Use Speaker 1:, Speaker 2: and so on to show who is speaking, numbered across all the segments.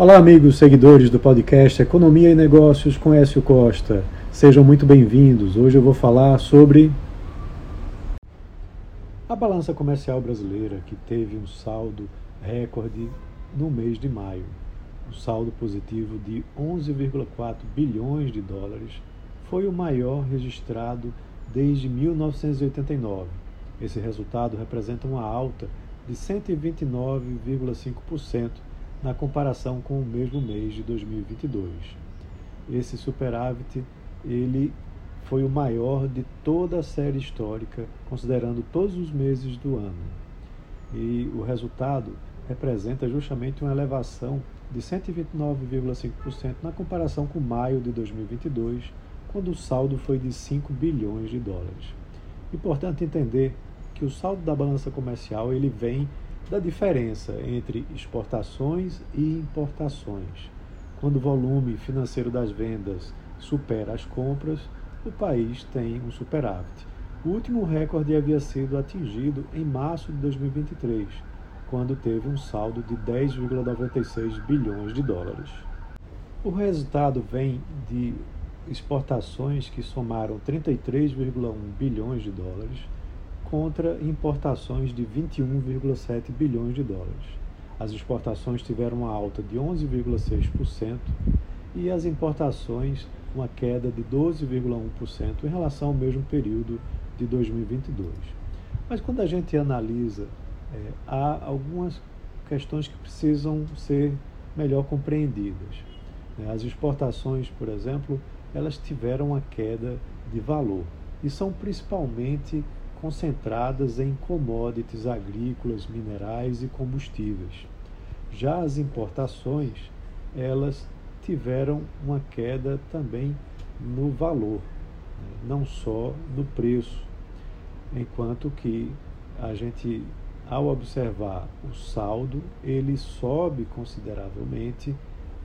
Speaker 1: Olá, amigos seguidores do podcast Economia e Negócios com Écio Costa. Sejam muito bem-vindos. Hoje eu vou falar sobre a balança comercial brasileira, que teve um saldo recorde no mês de maio. Um saldo positivo de 11,4 bilhões de dólares foi o maior registrado desde 1989. Esse resultado representa uma alta de 129,5% na comparação com o mesmo mês de 2022. Esse superávit ele foi o maior de toda a série histórica, considerando todos os meses do ano. E o resultado representa justamente uma elevação de 129,5% na comparação com maio de 2022, quando o saldo foi de 5 bilhões de dólares. Importante entender que o saldo da balança comercial ele vem da diferença entre exportações e importações. Quando o volume financeiro das vendas supera as compras, o país tem um superávit. O último recorde havia sido atingido em março de 2023, quando teve um saldo de 10,96 bilhões de dólares. O resultado vem de exportações que somaram 33,1 bilhões de dólares contra importações de 21,7 bilhões de dólares. As exportações tiveram uma alta de 11,6% e as importações uma queda de 12,1% em relação ao mesmo período de 2022. Mas quando a gente analisa, é, há algumas questões que precisam ser melhor compreendidas. Né? As exportações, por exemplo, elas tiveram uma queda de valor e são principalmente concentradas em commodities agrícolas, minerais e combustíveis. Já as importações, elas tiveram uma queda também no valor, né? não só no preço, enquanto que a gente, ao observar o saldo, ele sobe consideravelmente,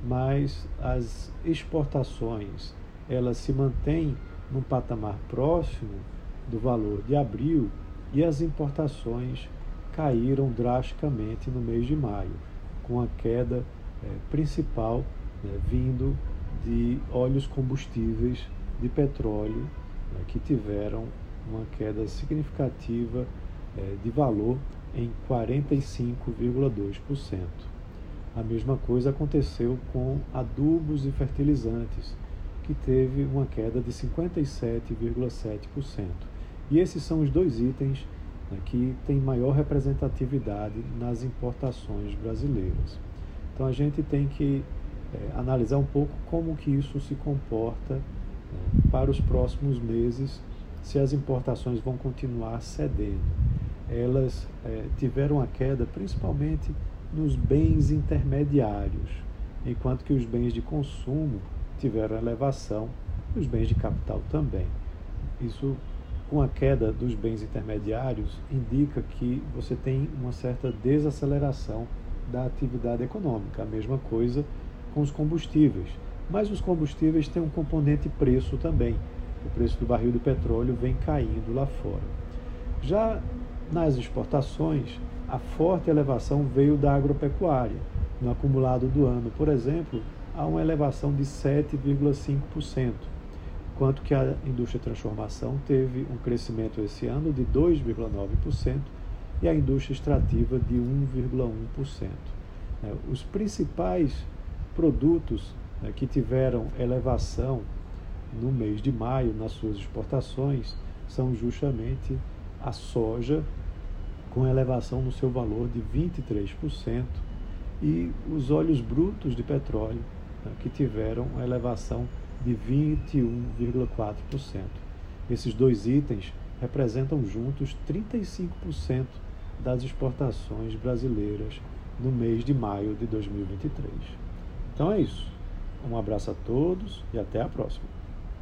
Speaker 1: mas as exportações elas se mantêm num patamar próximo do valor de abril e as importações caíram drasticamente no mês de maio, com a queda é, principal né, vindo de óleos combustíveis de petróleo, né, que tiveram uma queda significativa é, de valor em 45,2%. A mesma coisa aconteceu com adubos e fertilizantes, que teve uma queda de 57,7%. E esses são os dois itens né, que têm maior representatividade nas importações brasileiras. Então a gente tem que é, analisar um pouco como que isso se comporta né, para os próximos meses, se as importações vão continuar cedendo. Elas é, tiveram a queda principalmente nos bens intermediários, enquanto que os bens de consumo tiveram elevação, os bens de capital também. Isso com a queda dos bens intermediários, indica que você tem uma certa desaceleração da atividade econômica. A mesma coisa com os combustíveis. Mas os combustíveis têm um componente preço também. O preço do barril de petróleo vem caindo lá fora. Já nas exportações, a forte elevação veio da agropecuária. No acumulado do ano, por exemplo, há uma elevação de 7,5% enquanto que a indústria de transformação teve um crescimento esse ano de 2,9% e a indústria extrativa de 1,1%. É, os principais produtos né, que tiveram elevação no mês de maio nas suas exportações são justamente a soja, com elevação no seu valor de 23%, e os óleos brutos de petróleo, né, que tiveram elevação de 21,4%. Esses dois itens representam juntos 35% das exportações brasileiras no mês de maio de 2023. Então é isso. Um abraço a todos e até a próxima.